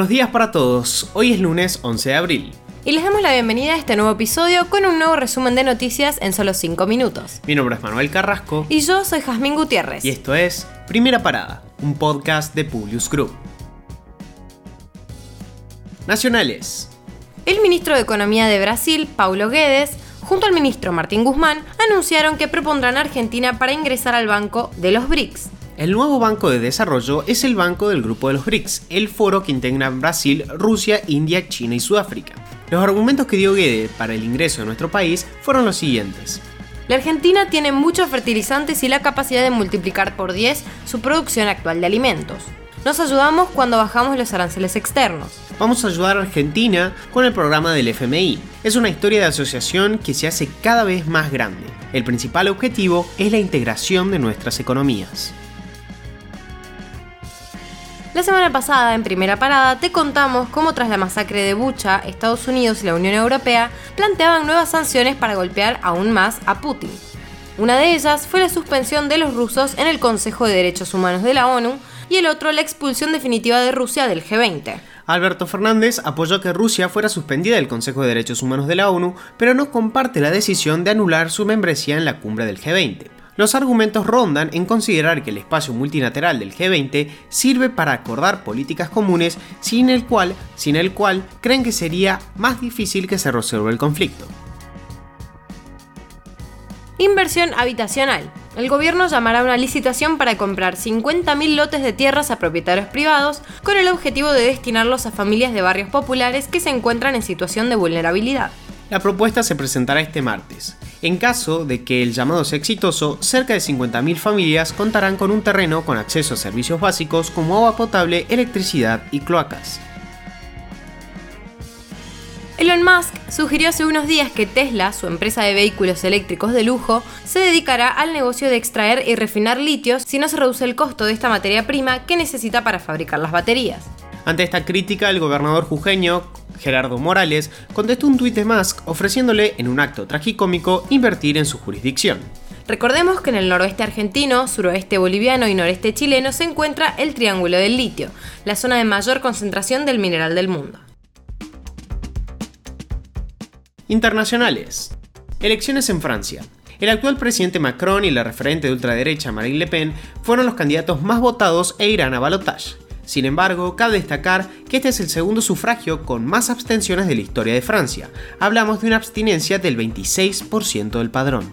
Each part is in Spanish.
Buenos días para todos, hoy es lunes 11 de abril. Y les damos la bienvenida a este nuevo episodio con un nuevo resumen de noticias en solo 5 minutos. Mi nombre es Manuel Carrasco. Y yo soy Jazmín Gutiérrez. Y esto es Primera Parada, un podcast de Publius Group. Nacionales. El ministro de Economía de Brasil, Paulo Guedes, junto al ministro Martín Guzmán, anunciaron que propondrán a Argentina para ingresar al Banco de los BRICS. El nuevo Banco de Desarrollo es el banco del grupo de los BRICS, el foro que integra Brasil, Rusia, India, China y Sudáfrica. Los argumentos que dio Guedes para el ingreso de nuestro país fueron los siguientes. La Argentina tiene muchos fertilizantes y la capacidad de multiplicar por 10 su producción actual de alimentos. Nos ayudamos cuando bajamos los aranceles externos. Vamos a ayudar a Argentina con el programa del FMI. Es una historia de asociación que se hace cada vez más grande. El principal objetivo es la integración de nuestras economías. La semana pasada, en primera parada, te contamos cómo tras la masacre de Bucha, Estados Unidos y la Unión Europea planteaban nuevas sanciones para golpear aún más a Putin. Una de ellas fue la suspensión de los rusos en el Consejo de Derechos Humanos de la ONU y el otro la expulsión definitiva de Rusia del G20. Alberto Fernández apoyó que Rusia fuera suspendida del Consejo de Derechos Humanos de la ONU, pero no comparte la decisión de anular su membresía en la cumbre del G20. Los argumentos rondan en considerar que el espacio multilateral del G20 sirve para acordar políticas comunes sin el cual, sin el cual creen que sería más difícil que se resuelva el conflicto. Inversión habitacional. El gobierno llamará a una licitación para comprar 50.000 lotes de tierras a propietarios privados con el objetivo de destinarlos a familias de barrios populares que se encuentran en situación de vulnerabilidad. La propuesta se presentará este martes. En caso de que el llamado sea exitoso, cerca de 50.000 familias contarán con un terreno con acceso a servicios básicos como agua potable, electricidad y cloacas. Elon Musk sugirió hace unos días que Tesla, su empresa de vehículos eléctricos de lujo, se dedicará al negocio de extraer y refinar litios si no se reduce el costo de esta materia prima que necesita para fabricar las baterías. Ante esta crítica, el gobernador jujeño Gerardo Morales contestó un tuit de Musk ofreciéndole, en un acto tragicómico, invertir en su jurisdicción. Recordemos que en el noroeste argentino, suroeste boliviano y noreste chileno se encuentra el Triángulo del Litio, la zona de mayor concentración del mineral del mundo. Internacionales. Elecciones en Francia. El actual presidente Macron y la referente de ultraderecha Marine Le Pen fueron los candidatos más votados e irán a balotage. Sin embargo, cabe destacar que este es el segundo sufragio con más abstenciones de la historia de Francia. Hablamos de una abstinencia del 26% del padrón.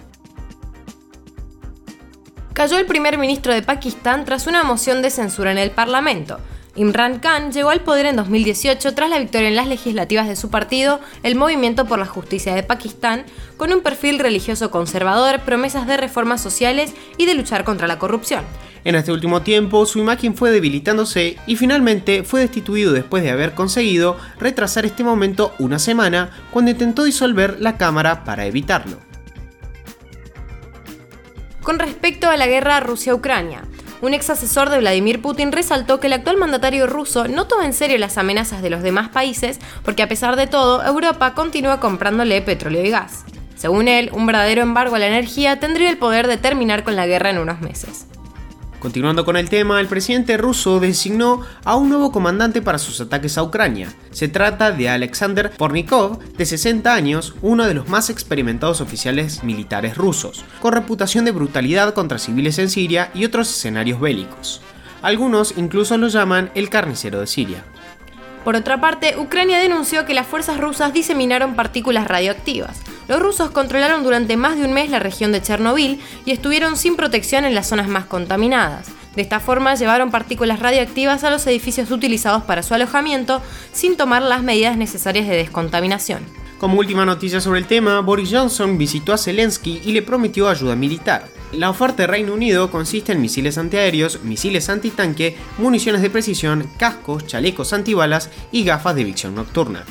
Cayó el primer ministro de Pakistán tras una moción de censura en el Parlamento. Imran Khan llegó al poder en 2018 tras la victoria en las legislativas de su partido, el Movimiento por la Justicia de Pakistán, con un perfil religioso conservador, promesas de reformas sociales y de luchar contra la corrupción. En este último tiempo, su imagen fue debilitándose y finalmente fue destituido después de haber conseguido retrasar este momento una semana cuando intentó disolver la Cámara para evitarlo. Con respecto a la guerra Rusia-Ucrania, un ex asesor de Vladimir Putin resaltó que el actual mandatario ruso no toma en serio las amenazas de los demás países porque a pesar de todo, Europa continúa comprándole petróleo y gas. Según él, un verdadero embargo a la energía tendría el poder de terminar con la guerra en unos meses. Continuando con el tema, el presidente ruso designó a un nuevo comandante para sus ataques a Ucrania. Se trata de Alexander Pornikov, de 60 años, uno de los más experimentados oficiales militares rusos, con reputación de brutalidad contra civiles en Siria y otros escenarios bélicos. Algunos incluso lo llaman el carnicero de Siria. Por otra parte, Ucrania denunció que las fuerzas rusas diseminaron partículas radioactivas. Los rusos controlaron durante más de un mes la región de Chernobyl y estuvieron sin protección en las zonas más contaminadas. De esta forma llevaron partículas radioactivas a los edificios utilizados para su alojamiento sin tomar las medidas necesarias de descontaminación. Como última noticia sobre el tema, Boris Johnson visitó a Zelensky y le prometió ayuda militar. La oferta de Reino Unido consiste en misiles antiaéreos, misiles antitanque, municiones de precisión, cascos, chalecos antibalas y gafas de visión nocturna.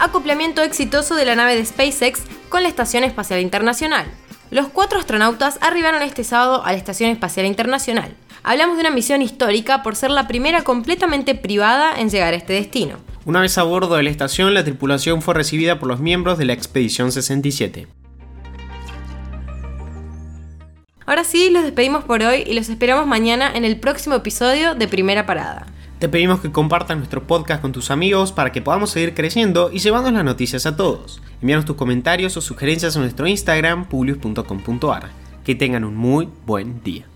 Acoplamiento exitoso de la nave de SpaceX con la Estación Espacial Internacional. Los cuatro astronautas arribaron este sábado a la Estación Espacial Internacional. Hablamos de una misión histórica por ser la primera completamente privada en llegar a este destino. Una vez a bordo de la estación, la tripulación fue recibida por los miembros de la Expedición 67. Ahora sí, los despedimos por hoy y los esperamos mañana en el próximo episodio de Primera Parada. Te pedimos que compartas nuestro podcast con tus amigos para que podamos seguir creciendo y llevando las noticias a todos. Envíanos tus comentarios o sugerencias a nuestro Instagram, publius.com.ar. Que tengan un muy buen día.